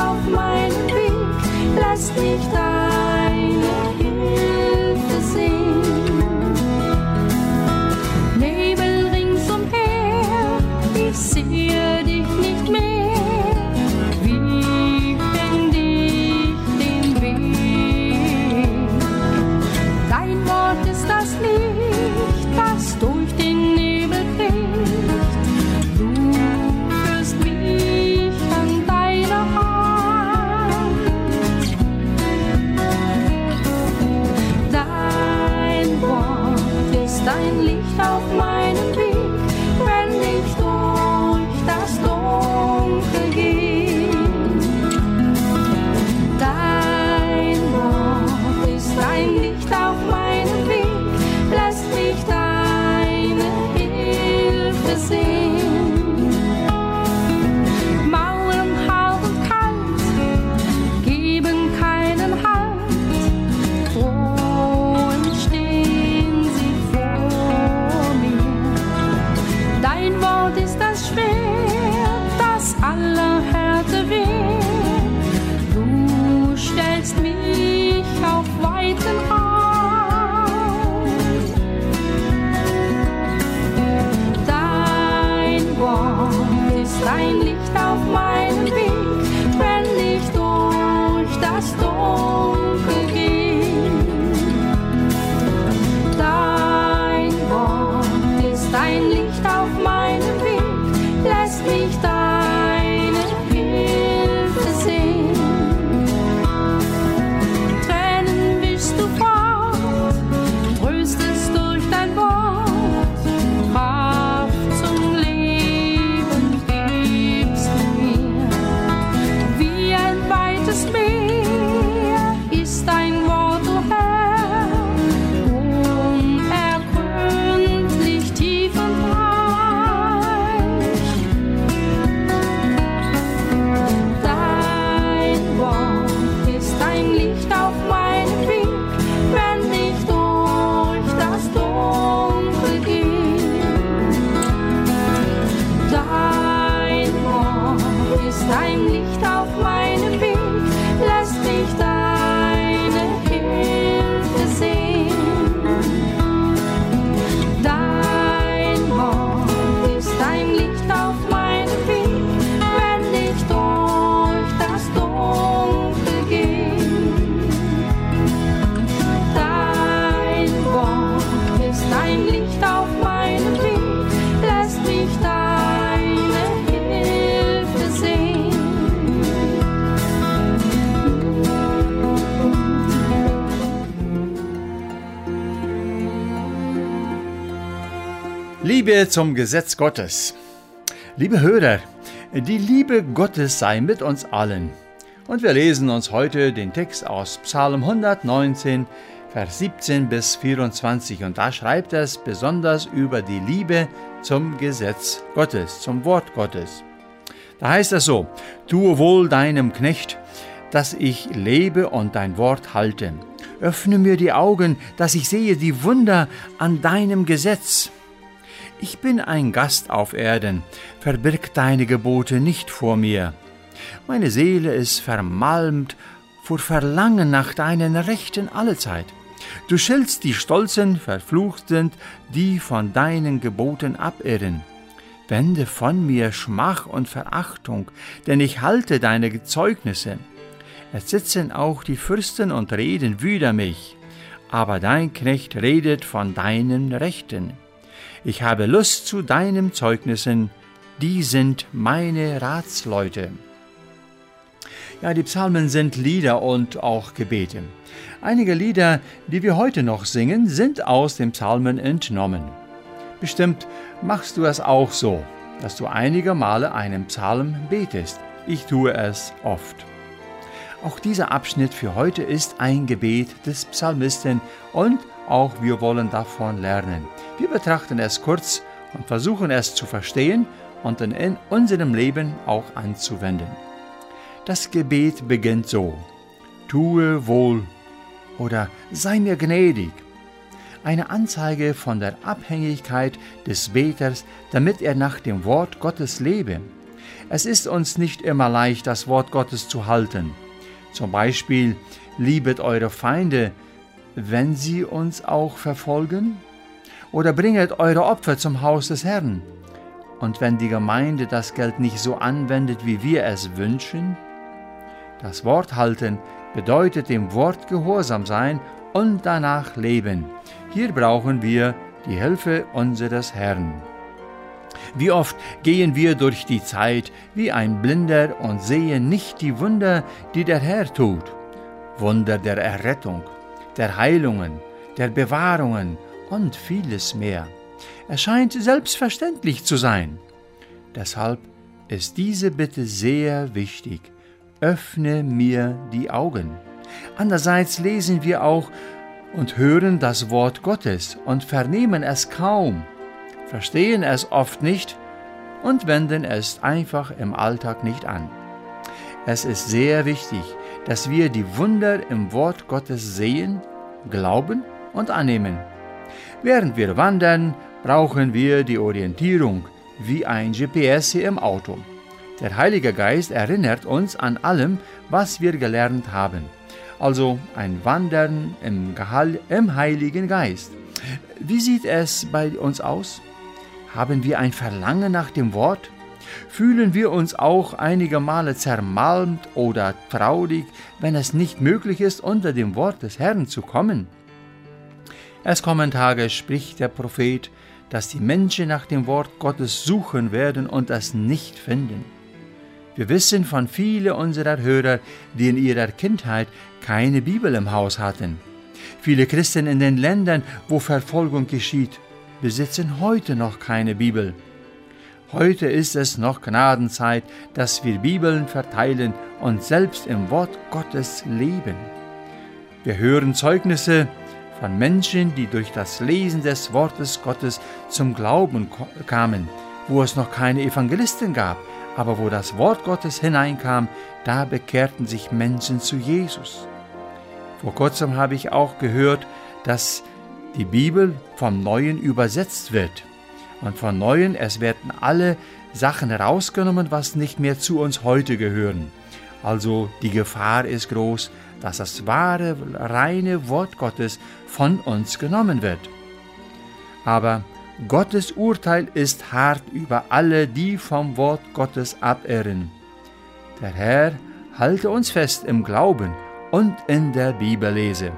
Auf meinem Weg, lässt mich deine Liebe zum Gesetz Gottes. Liebe Hörer, die Liebe Gottes sei mit uns allen. Und wir lesen uns heute den Text aus Psalm 119, Vers 17 bis 24. Und da schreibt es besonders über die Liebe zum Gesetz Gottes, zum Wort Gottes. Da heißt es so, tue wohl deinem Knecht, dass ich lebe und dein Wort halte. Öffne mir die Augen, dass ich sehe die Wunder an deinem Gesetz. Ich bin ein Gast auf Erden, verbirg deine Gebote nicht vor mir. Meine Seele ist vermalmt vor Verlangen nach deinen Rechten allezeit. Du schiltst die Stolzen, verflucht sind, die von deinen Geboten abirren. Wende von mir Schmach und Verachtung, denn ich halte deine Zeugnisse. Es sitzen auch die Fürsten und reden wider mich, aber dein Knecht redet von deinen Rechten. Ich habe Lust zu deinen Zeugnissen, die sind meine Ratsleute. Ja, die Psalmen sind Lieder und auch Gebete. Einige Lieder, die wir heute noch singen, sind aus den Psalmen entnommen. Bestimmt machst du es auch so, dass du einige Male einen Psalm betest. Ich tue es oft. Auch dieser Abschnitt für heute ist ein Gebet des Psalmisten und auch wir wollen davon lernen. Wir betrachten es kurz und versuchen es zu verstehen und in unserem Leben auch anzuwenden. Das Gebet beginnt so. Tue wohl oder sei mir gnädig. Eine Anzeige von der Abhängigkeit des Beters, damit er nach dem Wort Gottes lebe. Es ist uns nicht immer leicht, das Wort Gottes zu halten. Zum Beispiel, liebet eure Feinde, wenn sie uns auch verfolgen? Oder bringet eure Opfer zum Haus des Herrn. Und wenn die Gemeinde das Geld nicht so anwendet, wie wir es wünschen? Das Wort halten bedeutet dem Wort gehorsam sein und danach leben. Hier brauchen wir die Hilfe unseres Herrn. Wie oft gehen wir durch die Zeit wie ein Blinder und sehen nicht die Wunder, die der Herr tut. Wunder der Errettung, der Heilungen, der Bewahrungen und vieles mehr. Es scheint selbstverständlich zu sein. Deshalb ist diese Bitte sehr wichtig. Öffne mir die Augen. Andererseits lesen wir auch und hören das Wort Gottes und vernehmen es kaum verstehen es oft nicht und wenden es einfach im Alltag nicht an. Es ist sehr wichtig, dass wir die Wunder im Wort Gottes sehen, glauben und annehmen. Während wir wandern, brauchen wir die Orientierung wie ein GPS im Auto. Der Heilige Geist erinnert uns an allem, was wir gelernt haben. Also ein Wandern im, Gehall, im Heiligen Geist. Wie sieht es bei uns aus? Haben wir ein Verlangen nach dem Wort? Fühlen wir uns auch einige Male zermalmt oder traurig, wenn es nicht möglich ist, unter dem Wort des Herrn zu kommen? Es kommen Tage, spricht der Prophet, dass die Menschen nach dem Wort Gottes suchen werden und es nicht finden. Wir wissen von vielen unserer Hörer, die in ihrer Kindheit keine Bibel im Haus hatten. Viele Christen in den Ländern, wo Verfolgung geschieht, besitzen heute noch keine Bibel. Heute ist es noch Gnadenzeit, dass wir Bibeln verteilen und selbst im Wort Gottes leben. Wir hören Zeugnisse von Menschen, die durch das Lesen des Wortes Gottes zum Glauben kamen, wo es noch keine Evangelisten gab, aber wo das Wort Gottes hineinkam, da bekehrten sich Menschen zu Jesus. Vor kurzem habe ich auch gehört, dass die Bibel vom Neuen übersetzt wird. Und von Neuen, es werden alle Sachen herausgenommen, was nicht mehr zu uns heute gehören. Also die Gefahr ist groß, dass das wahre, reine Wort Gottes von uns genommen wird. Aber Gottes Urteil ist hart über alle, die vom Wort Gottes abirren. Der Herr halte uns fest im Glauben und in der Bibellese.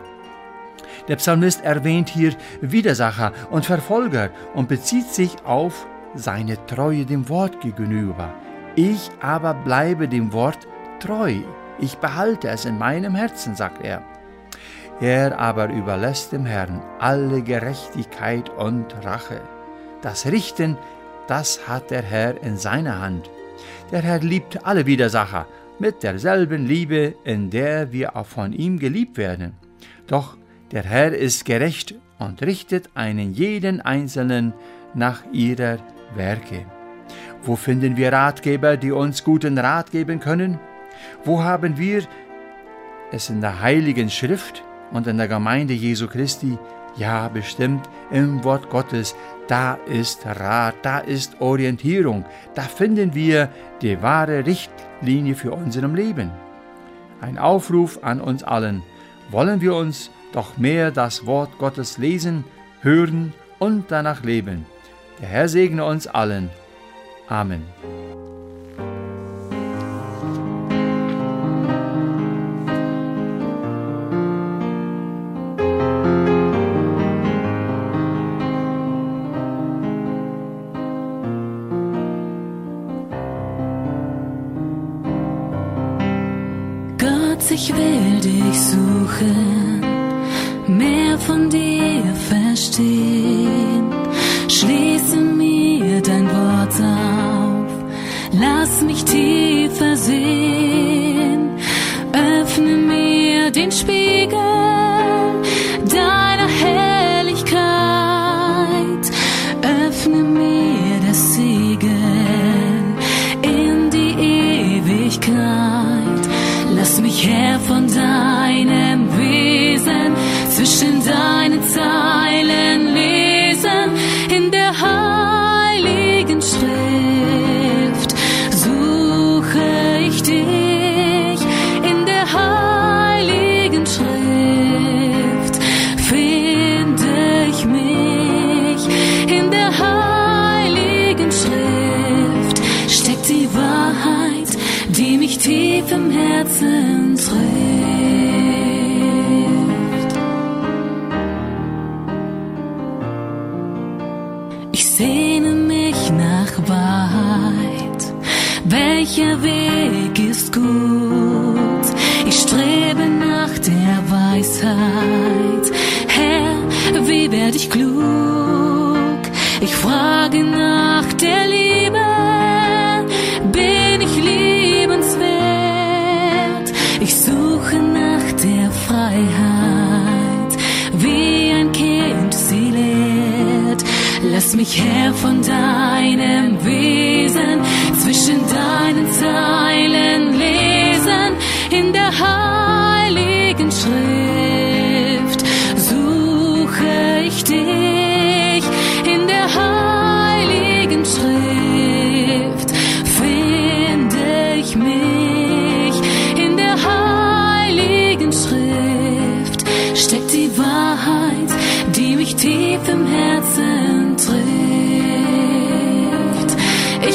Der Psalmist erwähnt hier Widersacher und Verfolger und bezieht sich auf seine Treue dem Wort gegenüber. Ich aber bleibe dem Wort treu. Ich behalte es in meinem Herzen, sagt er. Er aber überlässt dem Herrn alle Gerechtigkeit und Rache. Das Richten, das hat der Herr in seiner Hand. Der Herr liebt alle Widersacher mit derselben Liebe, in der wir auch von ihm geliebt werden. Doch der Herr ist gerecht und richtet einen jeden Einzelnen nach ihrer Werke. Wo finden wir Ratgeber, die uns guten Rat geben können? Wo haben wir es in der Heiligen Schrift und in der Gemeinde Jesu Christi? Ja, bestimmt im Wort Gottes. Da ist Rat, da ist Orientierung. Da finden wir die wahre Richtlinie für unserem Leben. Ein Aufruf an uns allen. Wollen wir uns doch mehr das Wort Gottes lesen, hören und danach leben. Der Herr segne uns allen. Amen. will dich suchen, mehr von dir verstehen. Schließe mir dein Wort auf, lass mich tiefer sehen. Öffne mir den Spiegel Welcher Weg ist gut? Ich strebe nach der Weisheit. Herr, wie werde ich klug? Ich frage nach der Liebe. Lass mich her von deinem Wesen zwischen deinen Zeilen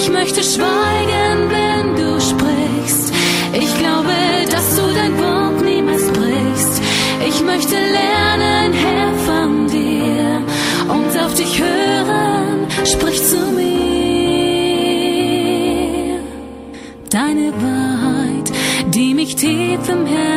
Ich möchte schweigen, wenn du sprichst. Ich glaube, dass du dein Wort niemals brichst. Ich möchte lernen, Herr, von dir und auf dich hören. Sprich zu mir. Deine Wahrheit, die mich tief im Herzen